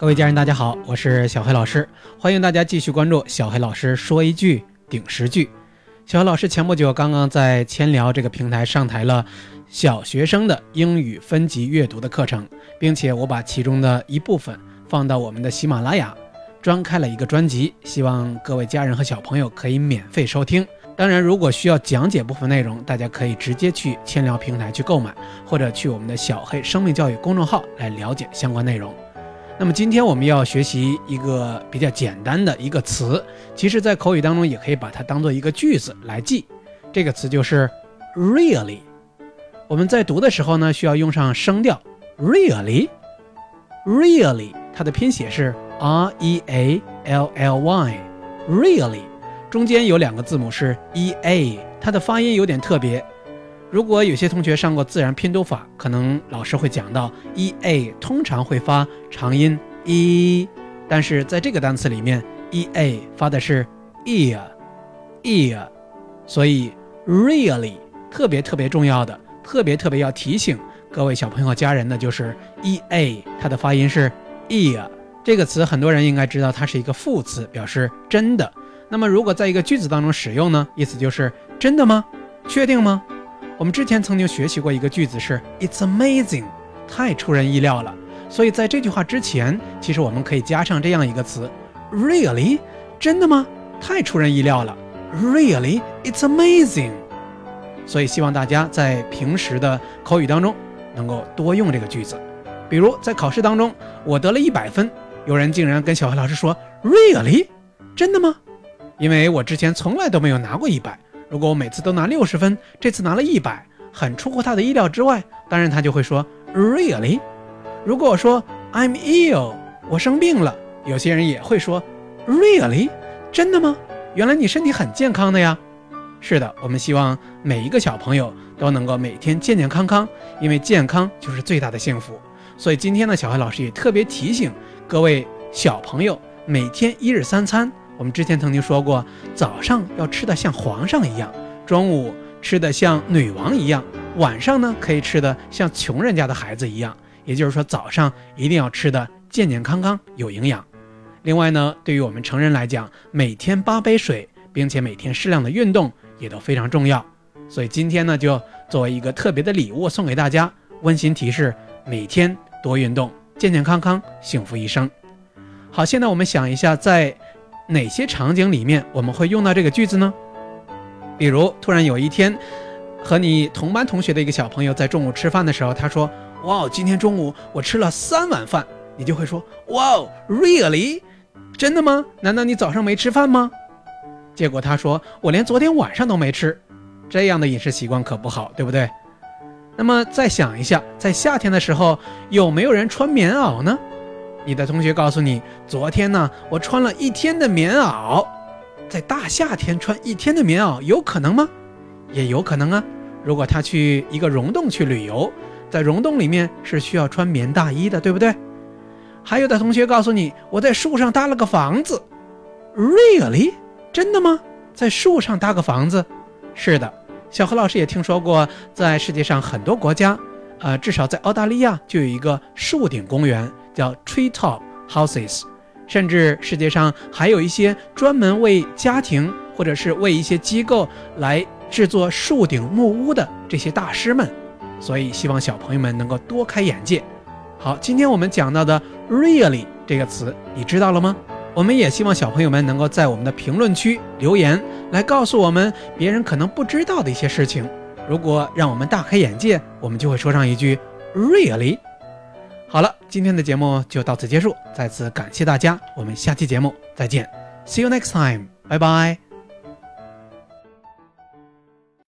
各位家人，大家好，我是小黑老师，欢迎大家继续关注小黑老师说一句顶十句。小黑老师前不久刚刚在千聊这个平台上台了小学生的英语分级阅读的课程，并且我把其中的一部分放到我们的喜马拉雅，专开了一个专辑，希望各位家人和小朋友可以免费收听。当然，如果需要讲解部分内容，大家可以直接去千聊平台去购买，或者去我们的小黑生命教育公众号来了解相关内容。那么今天我们要学习一个比较简单的一个词，其实，在口语当中也可以把它当做一个句子来记。这个词就是 really。我们在读的时候呢，需要用上声调 really，really，它的拼写是 r e a l l y，really，中间有两个字母是 e a，它的发音有点特别。如果有些同学上过自然拼读法，可能老师会讲到 e a 通常会发长音 e，但是在这个单词里面 e a 发的是 ear ear，所以 really 特别特别重要的，特别特别要提醒各位小朋友家人的就是 e a 它的发音是 ear 这个词，很多人应该知道它是一个副词，表示真的。那么如果在一个句子当中使用呢，意思就是真的吗？确定吗？我们之前曾经学习过一个句子是 "It's amazing"，太出人意料了。所以在这句话之前，其实我们可以加上这样一个词 "Really"，真的吗？太出人意料了。Really，It's amazing。所以希望大家在平时的口语当中能够多用这个句子。比如在考试当中，我得了一百分，有人竟然跟小黑老师说 "Really"，真的吗？因为我之前从来都没有拿过一百。如果我每次都拿六十分，这次拿了一百，很出乎他的意料之外。当然，他就会说 Really？如果我说 I'm ill，我生病了，有些人也会说 Really？真的吗？原来你身体很健康的呀。是的，我们希望每一个小朋友都能够每天健健康康，因为健康就是最大的幸福。所以今天呢，小黑老师也特别提醒各位小朋友，每天一日三餐。我们之前曾经说过，早上要吃的像皇上一样，中午吃的像女王一样，晚上呢可以吃的像穷人家的孩子一样。也就是说，早上一定要吃的健健康康、有营养。另外呢，对于我们成人来讲，每天八杯水，并且每天适量的运动也都非常重要。所以今天呢，就作为一个特别的礼物送给大家，温馨提示：每天多运动，健健康康，幸福一生。好，现在我们想一下，在哪些场景里面我们会用到这个句子呢？比如，突然有一天，和你同班同学的一个小朋友在中午吃饭的时候，他说：“哇哦，今天中午我吃了三碗饭。”你就会说：“哇哦，really？真的吗？难道你早上没吃饭吗？”结果他说：“我连昨天晚上都没吃。”这样的饮食习惯可不好，对不对？那么再想一下，在夏天的时候，有没有人穿棉袄呢？你的同学告诉你，昨天呢，我穿了一天的棉袄，在大夏天穿一天的棉袄有可能吗？也有可能啊。如果他去一个溶洞去旅游，在溶洞里面是需要穿棉大衣的，对不对？还有的同学告诉你，我在树上搭了个房子，Really？真的吗？在树上搭个房子？是的，小何老师也听说过，在世界上很多国家，呃，至少在澳大利亚就有一个树顶公园。叫 treetop houses，甚至世界上还有一些专门为家庭或者是为一些机构来制作树顶木屋的这些大师们，所以希望小朋友们能够多开眼界。好，今天我们讲到的 really 这个词，你知道了吗？我们也希望小朋友们能够在我们的评论区留言，来告诉我们别人可能不知道的一些事情。如果让我们大开眼界，我们就会说上一句 really。好了，今天的节目就到此结束。再次感谢大家，我们下期节目再见，See you next time，拜拜。